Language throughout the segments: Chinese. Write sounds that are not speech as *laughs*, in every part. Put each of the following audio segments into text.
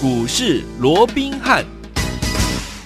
股市罗宾汉。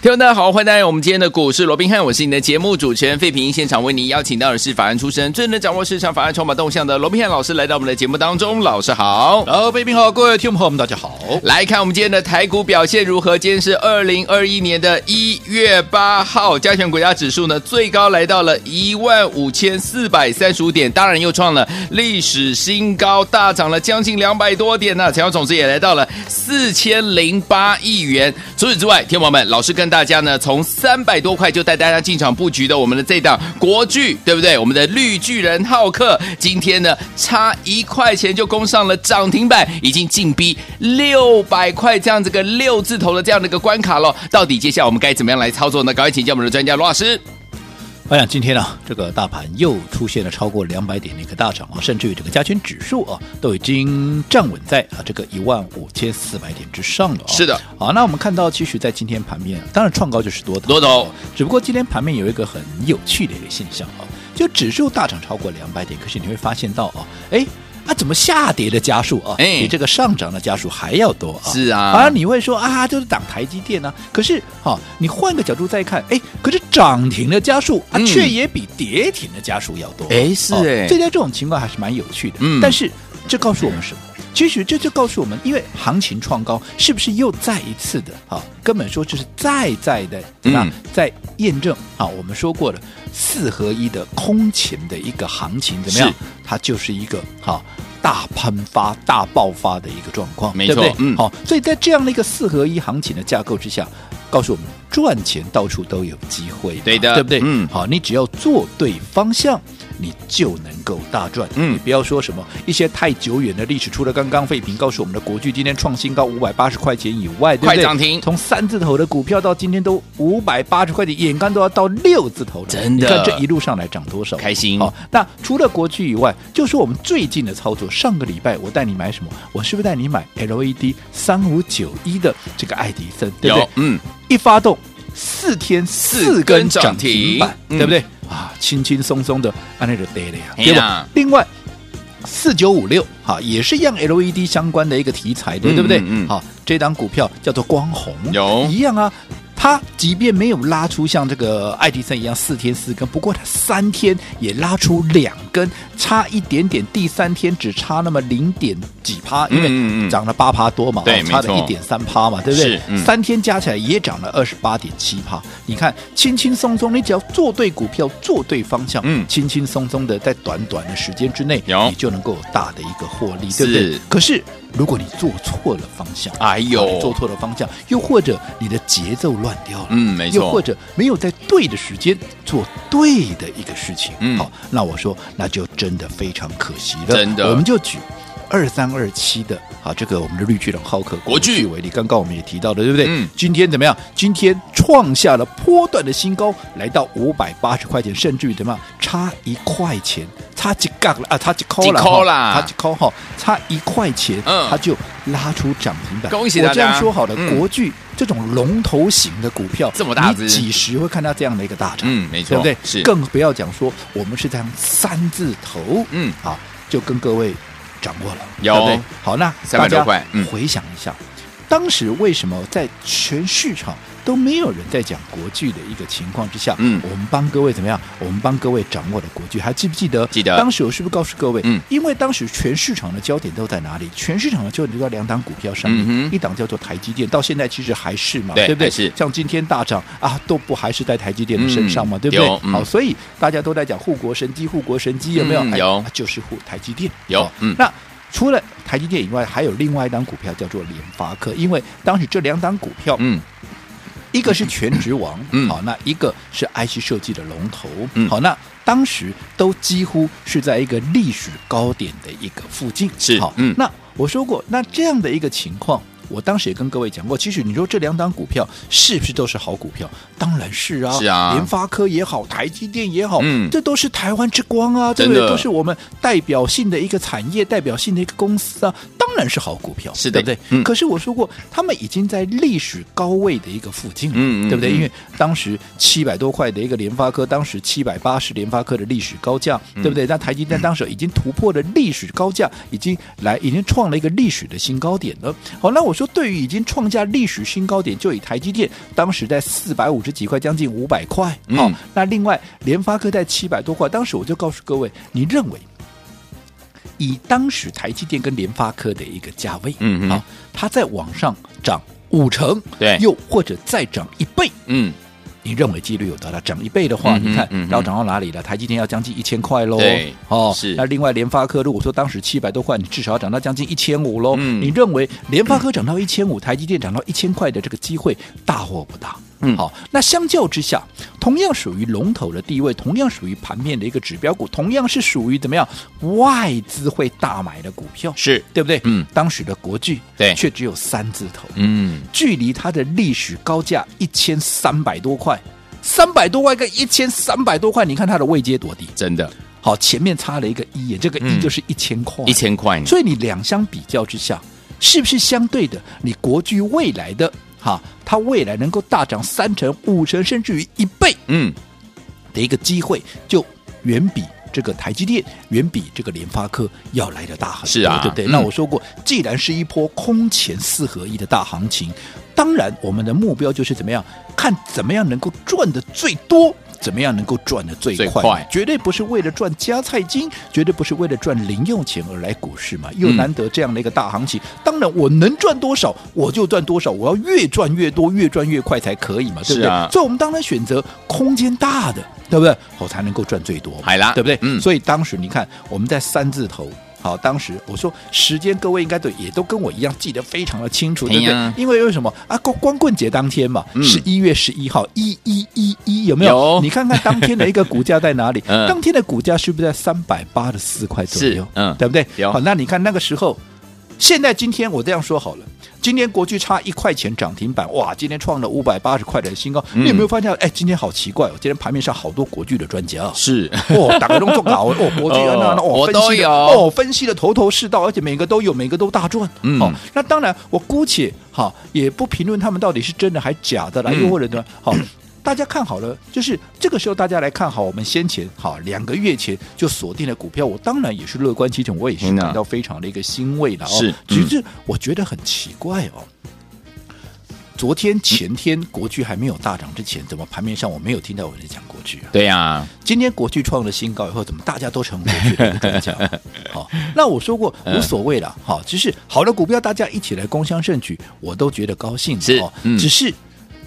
听众大家好，欢迎来到我们今天的股市罗宾汉，我是你的节目主持人费平。现场为您邀请到的是法案出身、最能掌握市场法案筹码动向的罗宾汉老师，来到我们的节目当中。老师好，好，费平好，各位听众朋友们，大家好。来看我们今天的台股表现如何？今天是二零二一年的一月八号，加权国家指数呢最高来到了一万五千四百三十五点，当然又创了历史新高，大涨了将近两百多点呢、啊。成交总值也来到了四千零八亿元。除此之外，听众朋友们，老师跟大家呢，从三百多块就带大家进场布局的我们的这档国剧，对不对？我们的绿巨人浩克，今天呢差一块钱就攻上了涨停板，已经进逼六百块这样子个六字头的这样的一个关卡了。到底接下来我们该怎么样来操作呢？赶快请教我们的专家罗老师。我想今天呢、啊，这个大盘又出现了超过两百点的一个大涨啊，甚至于这个加权指数啊，都已经站稳在啊这个一万五千四百点之上了、啊。是的，好，那我们看到，其实，在今天盘面，当然创高就是多头，多头。只不过今天盘面有一个很有趣的一个现象啊，就指数大涨超过两百点，可是你会发现到啊，哎。啊，怎么下跌的家数啊，比这个上涨的家数还要多啊？是啊，而你会说啊，就是挡台积电呢、啊？可是，好、哦，你换个角度再看，哎，可是涨停的家数啊，却也比跌停的家数要多。哎，是哎，这在这种情况还是蛮有趣的。嗯，但是这告诉我们什么？其实这就告诉我们，因为行情创高，是不是又再一次的哈、哦？根本说就是再再的怎么样，在验证啊？我们说过的四合一的空前的一个行情怎么样？它就是一个哈、哦、大喷发、大爆发的一个状况，没错，对不对？嗯，好，所以在这样的一个四合一行情的架构之下，告诉我们赚钱到处都有机会，对的，对不对？嗯，好，你只要做对方向。你就能够大赚，嗯，你不要说什么一些太久远的历史，除了刚刚废品告诉我们的国巨今天创新高五百八十块钱以外，对不对？快涨停，从三字头的股票到今天都五百八十块钱，眼看都要到六字头了，真的，你看这一路上来涨多少，开心。好，那除了国巨以外，就说我们最近的操作，上个礼拜我带你买什么？我是不是带你买 LED 三五九一的这个爱迪生？对不对？嗯，一发动四天四根涨停板，嗯、对不对？啊，轻轻松松的按那个跌了呀，对吧？另外，四九五六哈也是一样 LED 相关的一个题材的，嗯、对不对？嗯，好，这档股票叫做光弘，有一样啊。它即便没有拉出像这个爱迪生一样四天四根，不过它三天也拉出两根，差一点点。第三天只差那么零点几趴，因为涨了八趴多嘛，对，差了一点三趴嘛，对不对？嗯、三天加起来也涨了二十八点七趴。你看，轻轻松松，你只要做对股票，做对方向，嗯，轻轻松松的在短短的时间之内，你就能够有大的一个获利，对不对？可是。如果你做错了方向，哎呦，做错了方向，又或者你的节奏乱掉了，嗯，没错，又或者没有在对的时间做对的一个事情，嗯，好，那我说那就真的非常可惜了，真的，我们就举二三二七的啊，这个我们的绿巨人浩克国巨为例，刚刚我们也提到的，对不对？嗯，今天怎么样？今天创下了波段的新高，来到五百八十块钱，甚至于怎么样？差一块钱。差几杠了啊！差几扣了，差几扣哈，差一块钱，嗯，他就拉出涨停板。恭喜大家！我这样说好了，国巨这种龙头型的股票，这么大，你几时会看到这样的一个大涨？嗯，没错，对不对？是，更不要讲说我们是这样三字头，嗯，好，就跟各位掌握了，有。对不对？好，那大家回想一下，当时为什么在全市场？都没有人在讲国剧的一个情况之下，嗯，我们帮各位怎么样？我们帮各位掌握了国剧，还记不记得？记得。当时我是不是告诉各位？嗯，因为当时全市场的焦点都在哪里？全市场的焦点都在两档股票上面，嗯、一档叫做台积电，到现在其实还是嘛，对，对不对？是。像今天大涨啊，都不还是在台积电的身上嘛，嗯、对不对？嗯、好，所以大家都在讲护国神机，护国神机有没有？嗯、有、哎，就是护台积电。有，嗯。那除了台积电以外，还有另外一档股票叫做联发科，因为当时这两档股票，嗯。一个是全职王，嗯，好，那一个是 IC 设计的龙头，嗯，好，那当时都几乎是在一个历史高点的一个附近，是，好，嗯，那我说过，那这样的一个情况，我当时也跟各位讲过，其实你说这两档股票是不是都是好股票？当然是啊，是啊，联发科也好，台积电也好，嗯，这都是台湾之光啊，对不对？都是我们代表性的一个产业，代表性的一个公司啊，当然是好股票，是的对不对？嗯可是我说过，他们已经在历史高位的一个附近了，嗯嗯对不对？嗯因为当时七百多块的一个联发科，当时七百八十联发科的历史高价，嗯对不对？那台积电当时已经突破了历史高价，已经来已经创了一个历史的新高点了。好，那我说对于已经创下历史新高点，就以台积电当时在四百五十几块，将近五百块，好、嗯那另外联发科在七百多块，当时我就告诉各位，你认为？以当时台积电跟联发科的一个价位，嗯哼。好，它再往上涨五成，对。又或者再涨一倍，嗯，你认为几率有多大？涨一倍的话，嗯你看要涨到哪里了？台积电要将近一千块喽，哦，是那另外联发科如果说当时七百多块，你至少要涨到将近一千五喽。嗯你认为联发科涨到一千五，台积电涨到一千块的这个机会大或不大？嗯。好，那相较之下，同样属于龙头的地位，同样属于盘面的一个指标股，同样是属于怎么样外资会大买的股票，是，对不对？嗯。当时的国巨对。却只有三字头，嗯，距离它的历史高价一千三百多块，三百多块跟一千三百多块，你看它的位阶多低？真的，好，前面差了一个一，这个一嗯。就是一千块，一千块，所以你两相比较之下，是不是相对的？你国巨未来的哈，它未来能够大涨三成、五成，甚至于一倍嗯，的一个机会，就远比这个台积电、远比这个联发科要来的大很多，是啊对不对？嗯那我说过，既然是一波空前四合一的大行情，当然我们的目标就是怎么样，看怎么样能够赚的最多。怎么样能够赚的最快？绝对不是为了赚加菜金，绝对不是为了赚零用钱而来股市嘛。又嗯难得这样的一个大行情，当然我能赚多少我就赚多少，我要越赚越多，越赚越快才可以嘛，对不对？啊所以我们当然选择空间大的，对不对？我才能够赚最多嘛，海啦对不对？嗯所以当时你看我们在三字头。好，当时我说时间，各位应该都也都跟我一样记得非常的清楚，对不对？哎因为为什么啊？光光棍节当天嘛，嗯十一、月十一号，一一一一，有没有？有你看看当天的一个股价在哪里？*laughs* 嗯当天的股价是不是在三百八十四块左右？嗯对不对？好，那你看那个时候，现在今天我这样说好了，今天国巨差一块钱涨停板，哇，今天创了五百八十块的新高。嗯你有没有发现？哎，今天好奇怪哦，今天盘面上好多国巨的专家啊。是，哦，打开都做搞哦，国巨 *laughs* 啊，那那哦我哦，分析的都有哦，分析的头头是道，而且每个都有，每个都大赚。嗯好、那当然，我姑且哈也不评论他们到底是真的还假的啦，嗯又或者呢，好。大家看好了，就是这个时候大家来看好我们先前好两个月前就锁定的股票，我当然也是乐观其成，我也是感到非常的一个欣慰的哦。是只是我觉得很奇怪哦。昨天前天国剧还没有大涨之前，怎么盘面上我没有听到有人讲国剧啊？对呀，今天国剧创了新高以后，怎么大家都成国巨的专家？*laughs* 好，那我说过嗯无所谓了，好，只是好的股票大家一起来共襄盛举，我都觉得高兴是哦。嗯只是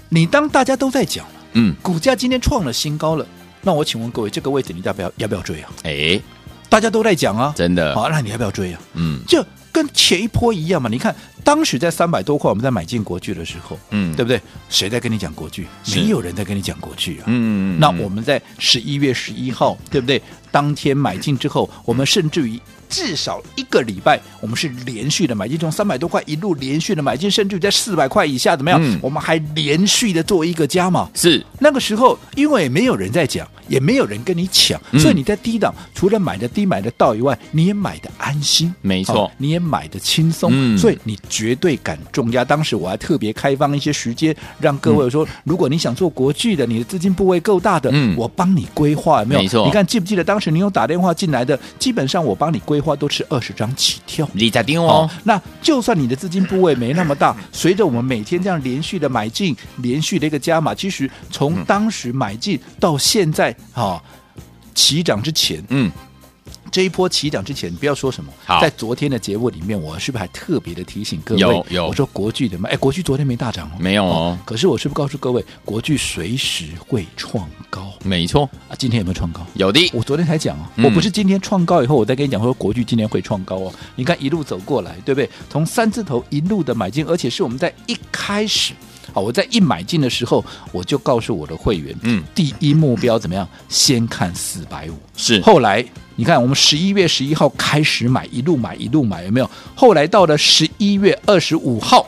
你当大家都在讲了，嗯，股价今天创了新高了，那我请问各位，这个位置你要不要要不要追啊？哎，大家都在讲啊，真的，好，那你要不要追啊？嗯，就跟前一波一样嘛。你看当时在三百多块，我们在买进国巨的时候，嗯对不对？谁在跟你讲国巨？没有人在跟你讲国巨啊。嗯，那我们在十一月十一号，对不对？当天买进之后，我们甚至于至少一个礼拜，我们是连续的买进，从三百多块一路连续的买进，甚至在四百块以下怎么样？嗯我们还连续的做一个加码。是那个时候，因为没有人在讲，也没有人跟你抢，嗯。所以你在低档除了买的低、买的到以外，你也买的安心，没错。好你也买的轻松，嗯。所以你绝对敢重压。当时我还特别开放一些时间，让各位说，如果你想做国际的，你的资金部位够大的，嗯。我帮你规划，有没有？没错。你看记不记得当时你有打电话进来的，基本上我帮你规划都是二十张起跳。你在盯哦。哦，，那就算你的资金部位没那么大，*laughs* 随着我们每天这样连续的买进，连续的一个加码，其实从当时买进到现在，哈、起涨之前，嗯，这一波起涨之前，你不要说什么，在昨天的节目里面，我是不是还特别的提醒各位？有有我说国巨的嘛，哎，国剧昨天没大涨哦，没有哦可是我是不是告诉各位，国剧随时会创高没错，啊？今天有没有创高？有的，我昨天才讲哦，嗯我不是今天创高以后，我再跟你讲说国剧今天会创高哦。你看一路走过来，对不对？从三字头一路的买进，而且是我们在一开始啊，我在一买进的时候，我就告诉我的会员，嗯，第一目标怎么样？先看四百五。是后来你看，我们十一月十一号开始买，一路买一路买，有没有？后来到了十一月二十五号，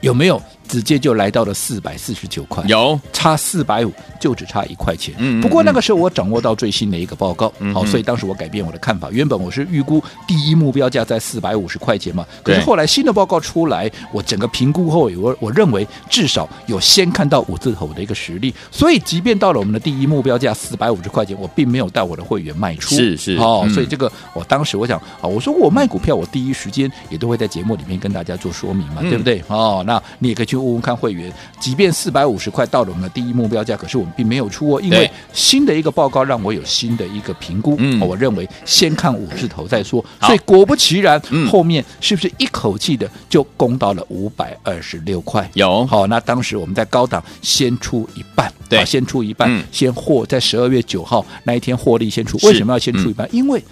有没有直接就来到了四百四十九块，有差四百五，就只差一块钱。嗯，不过那个时候我掌握到最新的一个报告，嗯，好，所以当时我改变我的看法。原本我是预估第一目标价在四百五十块钱嘛，可是后来新的报告出来，我整个评估后，我我认为至少有先看到五字头的一个实力。所以即便到了我们的第一目标价四百五十块钱，我并没有带我的会员卖出。是是，哦，嗯、所以这个我当时我想啊，我说我卖股票，我第一时间也都会在节目里面跟大家做说明嘛，嗯、对不对？哦，那你也可以去问问看会员，即便四百五十块到了我们的第一目标价，可是我们并没有出哦，因为新的一个报告让我有新的一个评估。嗯，我认为先看五字头再说。所以果不其然，嗯、后面是不是一口气的就攻到了五百二十六块？有。好，那当时我们在高档先出一半，对，先出一半，嗯、先获在十二月九号那一天获利先出。为什么要先出一半？嗯、因为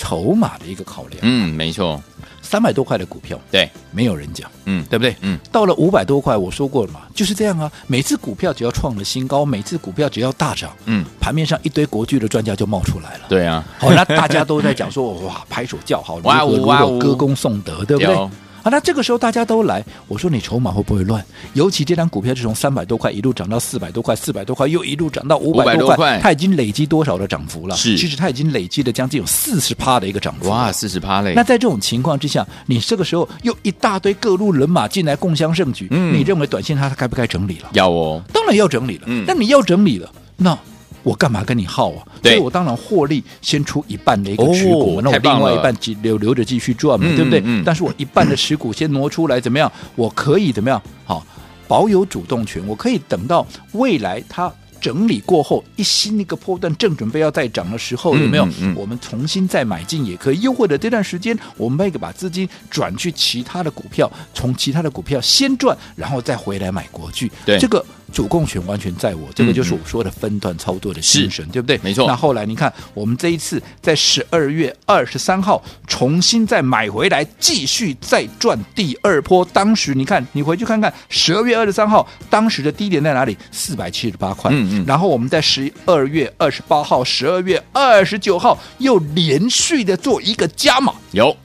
筹码的一个考量。嗯，没错。三百多块的股票，对，没有人讲，嗯，对不对？嗯，到了五百多块，我说过了嘛，就是这样啊。每次股票只要创了新高，每次股票只要大涨，嗯，盘面上一堆国际的专家就冒出来了。对啊，好，那大家都在讲说，*laughs* 哇，拍手叫好，哇哇，哇，歌功颂德，对不对？啊，那这个时候大家都来，我说你筹码会不会乱？尤其这张股票是从三百多块一路涨到四百多块，四百多块又一路涨到五百多块，它已经累积多少的涨幅了？是，其实它已经累积了将近有四十趴的一个涨幅。哇，四十趴嘞！那在这种情况之下，你这个时候又一大堆各路人马进来共襄盛举，嗯，你认为短线它该不该整理了？要哦，当然要整理了。嗯，那你要整理了，那。我干嘛跟你耗啊？所以我当然获利先出一半的一个持股，哦、那我另外一半留留着继续赚嘛，嗯、对不对？嗯、但是我一半的持股先挪出来，怎么样？我可以怎么样？好，保有主动权，我可以等到未来它整理过后，一新一个波段正准备要再涨的时候，有没有？嗯嗯、我们重新再买进也可以。又或者这段时间，我们那个把资金转去其他的股票，从其他的股票先赚，然后再回来买国剧。对这个。主控权完全在我，这个就是我说的分段操作的精神，对不对？没错。那后来你看，我们这一次在十二月二十三号重新再买回来，继续再赚第二波。当时你看，你回去看看，十二月二十三号当时的低点在哪里？四百七十八块。嗯嗯。然后我们在十二月二十八号、十二月二十九号又连续的做一个加码，有。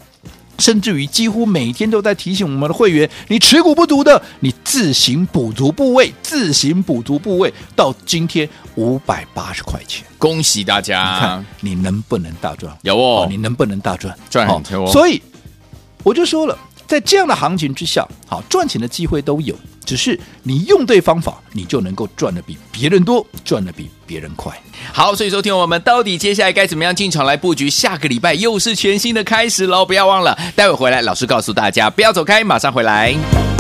甚至于几乎每天都在提醒我们的会员，你持股不足的，你自行补足部位，自行补足部位。到今天五百八十块钱，恭喜大家！你看你能不能大赚？有哦，你能不能大赚？赚很多哦。所以我就说了，在这样的行情之下，好赚钱的机会都有，只是你用对方法，你就能够赚的比别人多，赚的比别人快。好，所以说听我们到底接下来该怎么样进场来布局？下个礼拜又是全新的开始喽！不要忘了，待会回来老师告诉大家，不要走开，马上回来。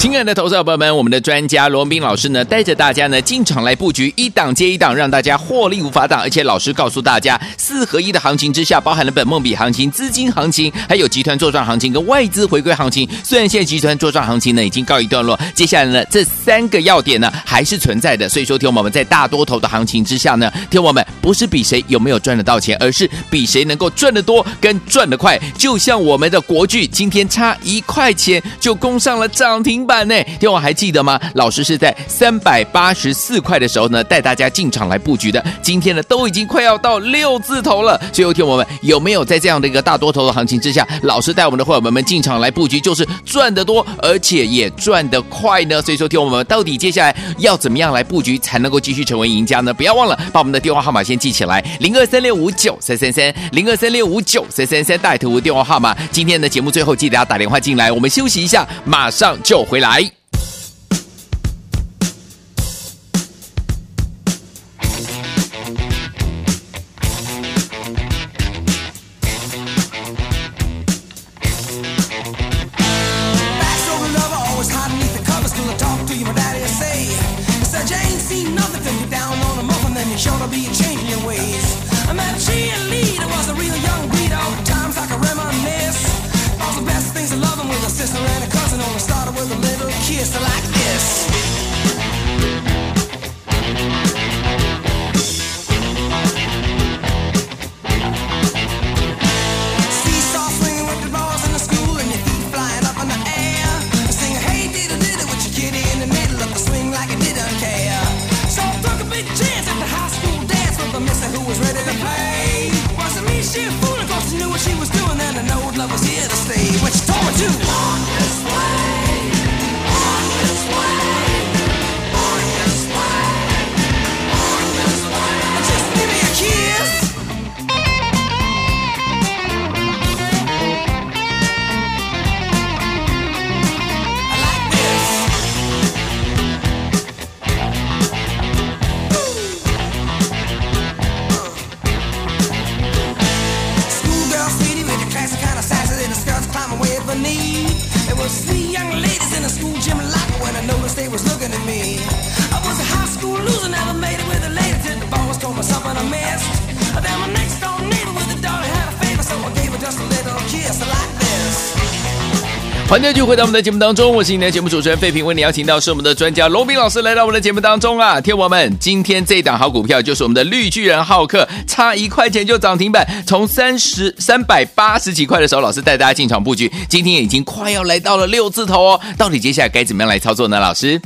亲爱的投资者朋友们，我们的专家罗斌老师呢，带着大家呢进场来布局，一档接一档，让大家获利无法挡。而且老师告诉大家，四合一的行情之下，包含了本梦比行情、资金行情，还有集团作战行情跟外资回归行情。虽然现在集团作战行情呢已经告一段落，接下来呢这三个要点呢还是存在的。所以说，听我们在大多头的行情之下呢，听我们不是比谁有没有赚得到钱，而是比谁能够赚得多跟赚得快。就像我们的国剧，今天差一块钱就攻上了涨停板呢，听我还记得吗？老师是在三百八十四块的时候呢，带大家进场来布局的。今天呢，都已经快要到六字头了。所以，听我们有没有在这样的一个大多头的行情之下，老师带我们的伙伴们们进场来布局，就是赚得多，而且也赚得快呢？所以说，听我们到底接下来要怎么样来布局，才能够继续成为赢家呢？不要忘了把我们的电话号码先记起来：零二三六五九三三三，零二三六五九三三三，带图电话号码。今天的节目最后记得要打电话进来。我们休息一下，马上就回来。欢迎继续回到我们的节目当中，我是你的节目主持人费平，为你邀请到是我们的专家龙斌老师来到我们的节目当中啊，听我们，今天这档好股票就是我们的绿巨人浩克，差一块钱就涨停板，从三十三百八十几块的时候，老师带大家进场布局，今天已经快要来到了六字头哦，到底接下来该怎么样来操作呢？老师？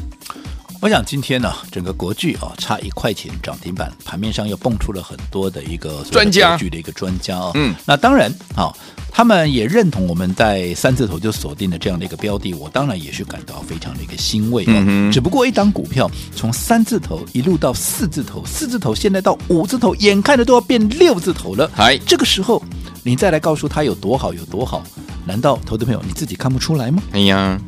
我想今天呢，整个国剧啊差一块钱涨停板，盘面上又蹦出了很多的一个专家，国巨的一个专家啊。嗯，那当然啊，他们也认同我们在三字头就锁定的这样的一个标的，我当然也是感到非常的一个欣慰啊。嗯，只不过一档股票从三字头一路到四字头，四字头现在到五字头，眼看着都要变六字头了。哎，这个时候你再来告诉他有多好有多好，难道投资朋友你自己看不出来吗？哎呀。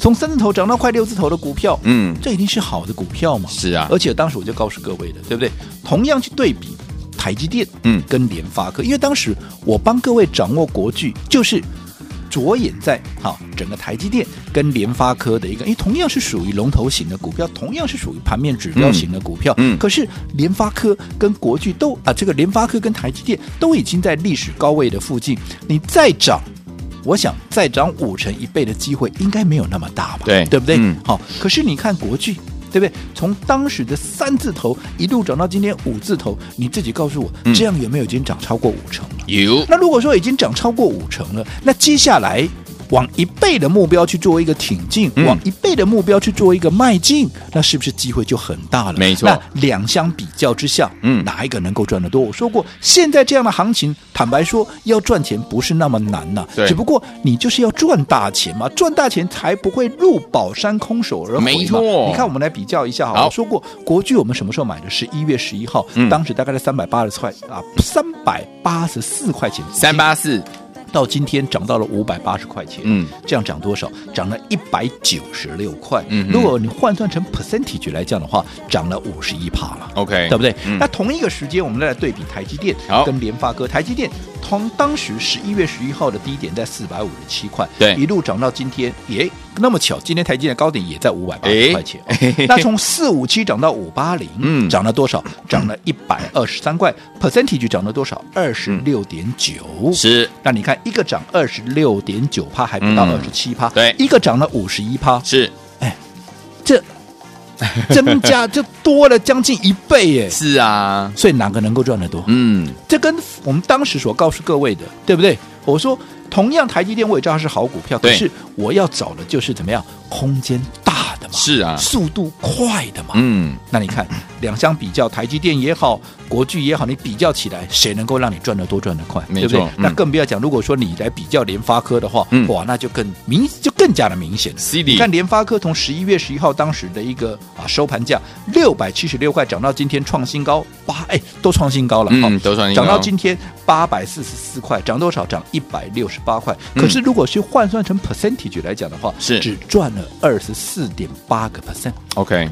从三字头涨到快六字头的股票，嗯，这一定是好的股票嘛？是啊，而且当时我就告诉各位的，对不对？同样去对比台积电，嗯，跟联发科，因为当时我帮各位掌握国巨，就是着眼在哈整个台积电跟联发科的一个，因为同样是属于龙头型的股票，同样是属于盘面指标型的股票，嗯，可是联发科跟国巨都啊，这个联发科跟台积电都已经在历史高位的附近，你再涨。我想再涨五成一倍的机会应该没有那么大吧？对，对不对？嗯。好，可是你看国巨，对不对？从当时的三字头一路涨到今天五字头，你自己告诉我，这样有没有已经涨超过五成了？有。那如果说已经涨超过五成了，那接下来。往一倍的目标去做一个挺进，嗯、往一倍的目标去做一个迈进，那是不是机会就很大了？没错。那两相比较之下，嗯，哪一个能够赚得多？我说过，现在这样的行情，坦白说，要赚钱不是那么难呐、啊。对。只不过你就是要赚大钱嘛，赚大钱才不会入宝山空手而回嘛。没错。你看，我们来比较一下哈。我说过，国巨我们什么时候买的？十一月十一号，嗯、当时大概在三百八十块啊，三百八十四块钱。三八四。到今天涨到了五百八十块钱，嗯，这样涨多少？涨了一百九十六块。嗯，如果你换算成 percentage 来讲的话，涨了五十一帕了。OK，对不对？嗯、那同一个时间，我们再来对比台积电跟联发科。台积电从当时十一月十一号的低点在四百五十七块，对，一路涨到今天，耶，那么巧，今天台积电的高点也在五百八十块钱。诶 *laughs* 那从四五七涨到五八零，嗯，涨了多少？涨了一百二十三块。percentage 涨了多少？二十六点九。是，那你看。一个涨二十六点九趴，还不到二十七趴。对，一个涨了五十一趴。是，哎，这 *laughs* 增加就多了将近一倍耶。*laughs* 是啊，所以哪个能够赚得多？嗯，这跟我们当时所告诉各位的，对不对？我说，同样台积电我也知道它是好股票，可是我要找的就是怎么样，空间大的嘛，是啊，速度快的嘛。嗯，那你看两相比较，台积电也好。国巨也好，你比较起来，谁能够让你赚得多赚得快？没错，对不对？嗯、那更不要讲，如果说你来比较联发科的话，嗯、哇，那就更明，就更加的明显。CD 你看联发科从十一月十一号当时的一个啊收盘价六百七十六块，涨到今天创新高八，哎，都创新高了，嗯，都创新高，涨到今天八百四十四块，涨多少？涨一百六十八块。可是如果去换算成 percentage 来讲的话，是只赚了二十四点八个 percent。OK，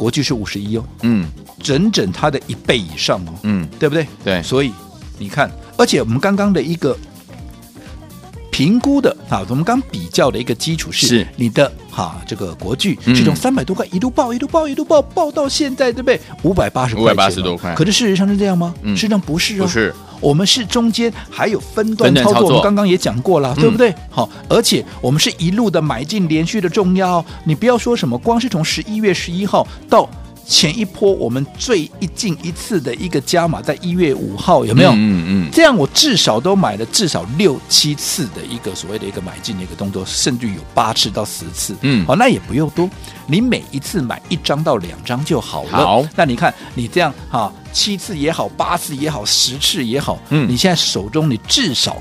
国巨是五十一哦，嗯。整整它的一倍以上哦，嗯，对不对？对，所以你看，而且我们刚刚的一个评估的啊，我们刚比较的一个基础是你的哈这个国巨是从三百多块一路爆一路爆一路爆爆到现在，对不对？五百八十块，五百八十多块。可是事实上是这样吗？嗯，事实上不是哦，不是。我们是中间还有分段操作，我们刚刚也讲过了，对不对？好，而且我们是一路的买进，连续的重要。你不要说什么，光是从十一月十一号到。前一波我们最一进一次的一个加码，在一月五号有没有？嗯嗯，这样我至少都买了至少六七次的一个所谓的一个买进的一个动作，甚至有八次到十次。嗯，好，那也不用多，你每一次买一张到两张就好了。好，那你看你这样哈，七次也好，八次也好，十次也好，嗯，你现在手中你至少。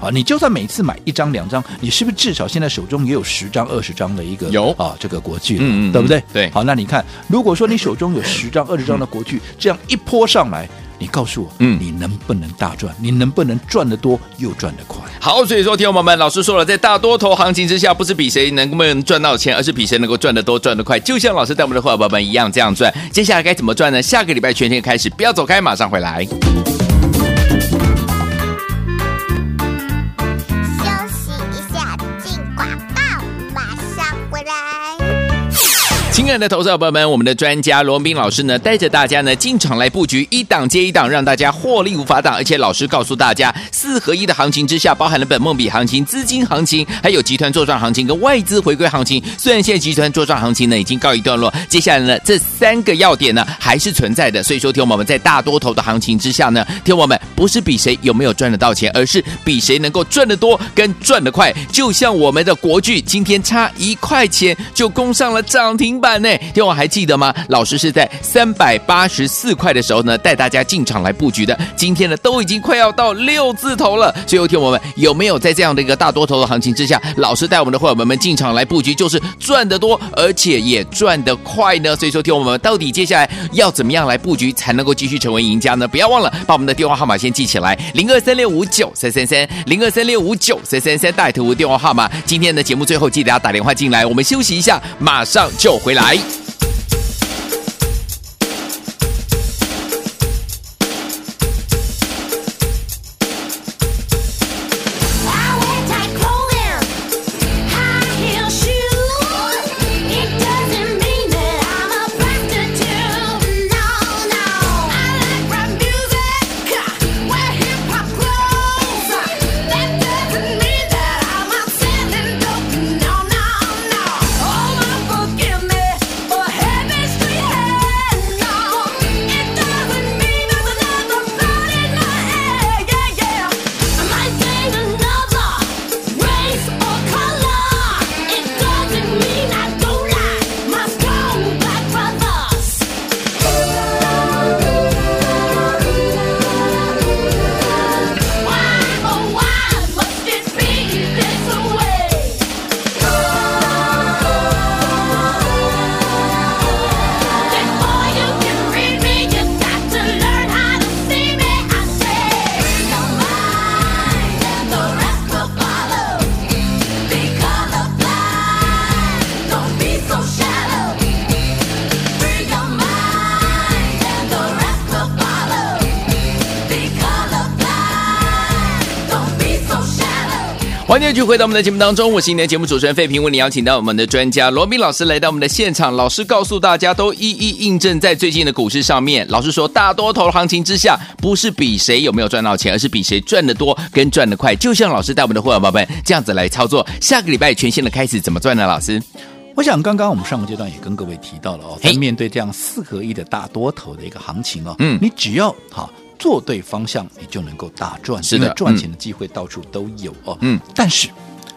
啊，你就算每次买一张两张，你是不是至少现在手中也有十张二十张的一个有啊这个国剧，嗯嗯，对不对？对。好，那你看，如果说你手中有十张二十张的国剧，*laughs* 这样一泼上来，你告诉我，嗯，你能不能大赚？你能不能赚得多又赚得快？好，所以说，听友们，老师说了，在大多头行情之下，不是比谁能不能赚到钱，而是比谁能够赚得多赚得快。就像老师带我们的伙伴们一样，这样赚。接下来该怎么赚呢？下个礼拜全天开始，不要走开，马上回来。亲爱的投资者朋友们，我们的专家罗斌老师呢，带着大家呢进场来布局，一档接一档，让大家获利无法挡。而且老师告诉大家，四合一的行情之下，包含了本梦比行情、资金行情，还有集团作战行情跟外资回归行情。虽然现在集团作战行情呢已经告一段落，接下来呢这三个要点呢还是存在的。所以说，听我们在大多头的行情之下呢，听我们不是比谁有没有赚得到钱，而是比谁能够赚得多跟赚得快。就像我们的国剧今天差一块钱就攻上了涨停。板呢？天王还记得吗？老师是在三百八十四块的时候呢，带大家进场来布局的。今天呢，都已经快要到六字头了。最后，天我们有没有在这样的一个大多头的行情之下，老师带我们的伙伴们们进场来布局，就是赚得多，而且也赚得快呢？所以说，天王们到底接下来要怎么样来布局，才能够继续成为赢家呢？不要忘了把我们的电话号码先记起来：零二三六五九三三三，零二三六五九三三三，带图电话号码。今天的节目最后记得要打电话进来。我们休息一下，马上就回来。Bye. 欢迎继续回到我们的节目当中，我是今天的节目主持人费平，为你邀请到我们的专家罗斌老师来到我们的现场。老师告诉大家，都一一印证在最近的股市上面。老师说，大多头行情之下，不是比谁有没有赚到钱，而是比谁赚的多跟赚的快。就像老师带我们的会员宝宝们这样子来操作。下个礼拜全新的开始，怎么赚呢？老师，我想刚刚我们上个阶段也跟各位提到了哦，在面对这样四合一的大多头的一个行情哦，嗯，你只要好。做对方向，你就能够大赚。是的，赚钱的机会到处都有哦。嗯，但是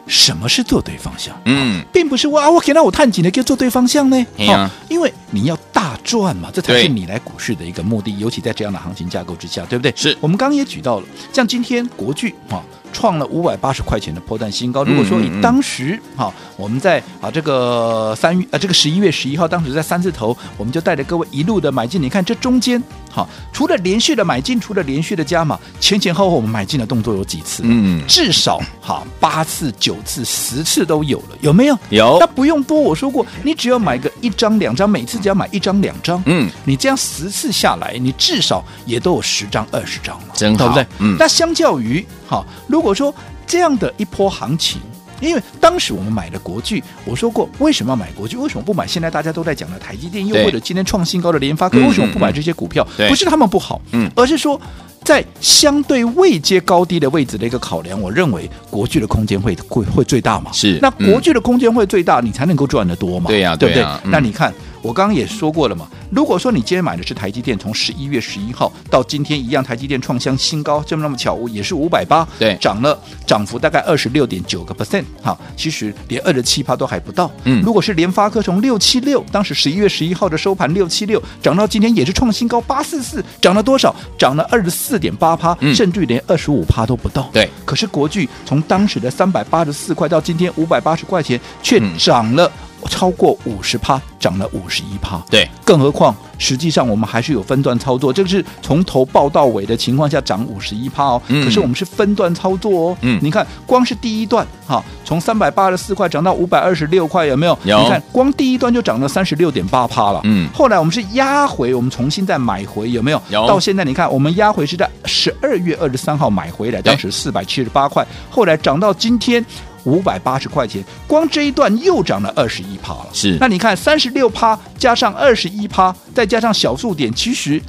什么是做对方向？嗯，并不是哇，我看到我探紧的就做对方向呢。哦，因为你要大赚嘛，这才是你来股市的一个目的。尤其在这样的行情架构之下，对不对？是我们刚刚也举到了，像今天国巨啊。创了五百八十块钱的破蛋新高。如果说以当时哈、嗯嗯啊，我们在啊这个三月啊这个十一月十一号，当时在三字头，我们就带着各位一路的买进。你看这中间哈、啊，除了连续的买进，除了连续的加码，前前后后我们买进的动作有几次？嗯，至少哈、啊、八次、九次、十次都有了，有没有？有。那不用多，我说过，你只要买个一张两张，每次只要买一张两张，嗯，你这样十次下来，你至少也都有十张二十张了，真好，对不对？嗯。那相较于好，如果说这样的一波行情，因为当时我们买了国巨，我说过为什么要买国巨？为什么不买现在大家都在讲的台积电，又或者今天创新高的联发科？为什么不买这些股票？不是他们不好，嗯，而是说在相对位阶高低的位置的一个考量，我认为国巨的空间会会会最大嘛？是，那国巨的空间会最大，你才能够赚得多嘛？对呀，对不对？那你看。我刚刚也说过了嘛，如果说你今天买的是台积电，从十一月十一号到今天一样，台积电创箱新高，这么那么巧，也是五百八，对，涨了涨幅大概二十六点九个 percent，哈，其实连二十七趴都还不到。嗯，如果是联发科从六七六，当时十一月十一号的收盘六七六，涨到今天也是创新高八四四，涨了多少？涨了二十四点八趴，甚至于连二十五趴都不到。对，可是国巨从当时的三百八十四块到今天五百八十块钱，却涨了。超过五十趴，涨了五十一趴。对，更何况实际上我们还是有分段操作，这个是从头报到尾的情况下涨五十一趴哦。嗯、可是我们是分段操作哦。嗯，你看光是第一段哈，从三百八十四块涨到五百二十六块，有没有？有。你看光第一段就涨了三十六点八趴了。嗯。后来我们是压回，我们重新再买回，有没有？有。到现在你看，我们压回是在十二月二十三号买回来，当时四百七十八块，后来涨到今天。五百八十块钱，光这一段又涨了二十一趴了。是，那你看三十六趴加上二十一趴，再加上小数点，其实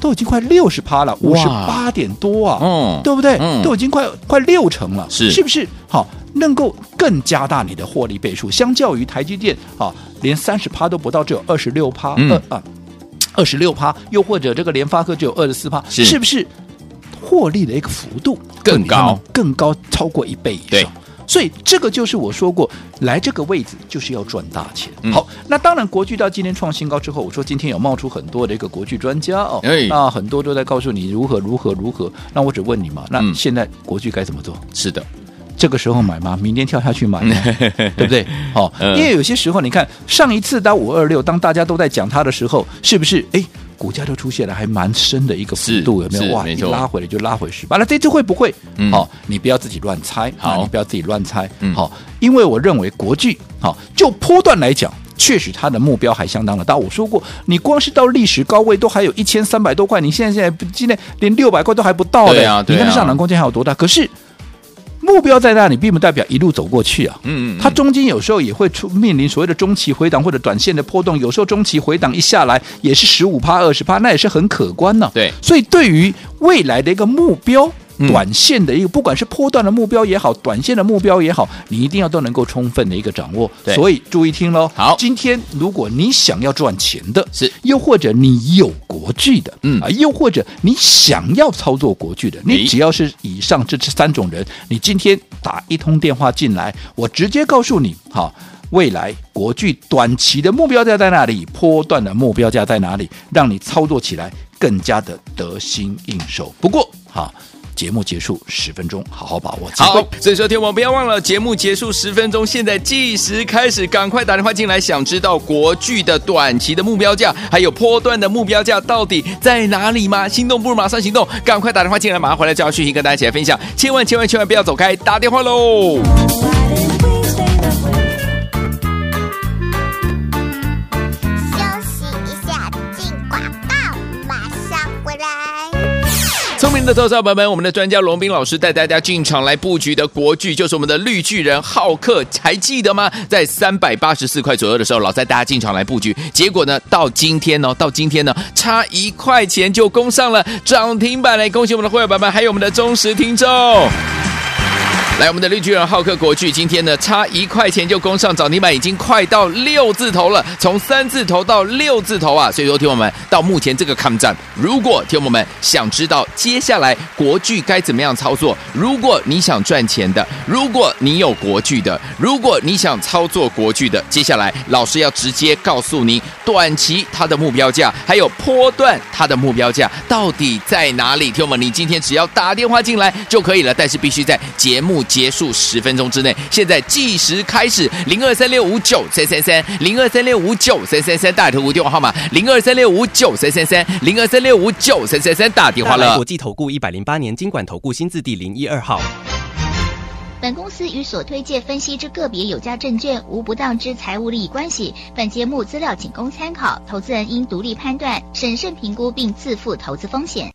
都已经快六十趴了，五十八点多啊，嗯，对不对？嗯，都已经快快六成了，是，是不是？好，能够更加大你的获利倍数，相较于台积电，好，连三十趴都不到，只有二十六趴，嗯啊，二十六趴，又或者这个联发科只有二十四趴，是，是不是？获利的一个幅度更高，更高，超过一倍以上。对，所以这个就是我说过，来这个位置就是要赚大钱。嗯、好，那当然，国巨到今天创新高之后，我说今天有冒出很多的一个国巨专家哦，哎、那很多都在告诉你如何如何如何。那我只问你嘛，那现在国巨该怎么做？是的。这个时候买吗？明天跳下去买呢？*laughs* 对不对？好、哦，因为有些时候你看上一次到五二六，当大家都在讲它的时候，是不是？哎，股价就出现了还蛮深的一个幅度，有没有？哇，一拉回来就拉回十完了这次会不会？好、你不要自己乱猜，好，你不要自己乱猜，好、因为我认为国巨，好、哦，就波段来讲，确实它的目标还相当的大。我说过，你光是到历史高位都还有一千三百多块，你现在现在今天连六百块都还不到的、啊，你看上涨空间还有多大？可是。目标在那里，并不代表一路走过去啊。嗯嗯，它中间有时候也会出面临所谓的中期回档或者短线的波动，有时候中期回档一下来也是十五趴、二十趴，那也是很可观呢、啊。对，所以对于未来的一个目标，短线的一个，不管是波段的目标也好，短线的目标也好，你一定要都能够充分的一个掌握。对，所以注意听喽。好，今天如果你想要赚钱的，是又或者你有国际的，嗯啊，又或者你想要操作国际的，你只要是以上这三种人，你今天打一通电话进来，我直接告诉你，好，未来国巨短期的目标价在哪里，波段的目标价在哪里，让你操作起来更加的得心应手。不过，好。节目结束十分钟，好好把握机会。好，所以说天王不要忘了，节目结束十分钟，现在计时开始，赶快打电话进来，想知道国巨的短期的目标价，还有波段的目标价到底在哪里吗？心动不如马上行动，赶快打电话进来，马上回来就要讯息跟大家一起来分享，千万千万千万不要走开，打电话喽。真的投资朋友们，我们的专家龙斌老师带大家进场来布局的国剧，就是我们的绿巨人浩克，还记得吗？在三百八十四块左右的时候，老在大家进场来布局，结果呢，到今天呢，到今天呢，差一块钱就攻上了涨停板，来恭喜我们的会员朋友们，还有我们的忠实听众。来，我们的绿巨人浩克国巨今天呢，差一块钱就攻上涨停板，已经快到六字头了，从三字头到六字头啊！所以说，听我们到目前这个抗战，如果听我们想知道接下来国巨该怎么样操作，如果你想赚钱的，如果你有国巨的，如果你想操作国巨的，接下来老师要直接告诉你，短期它的目标价，还有波段它的目标价到底在哪里？听我们，你今天只要打电话进来就可以了，但是必须在节目结束十分钟之内，现在计时开始，零二三六五九三三三，零二三六五九三三三，大头屋电话号码零二三六五九三三三，零二三六五九三三三，打电话了。国际投顾一百零八年经管投顾新字第零一二号。本公司与所推介分析之个别有价证券无不当之财务利益关系。本节目资料仅供参考，投资人应独立判断、审慎评估并自负投资风险。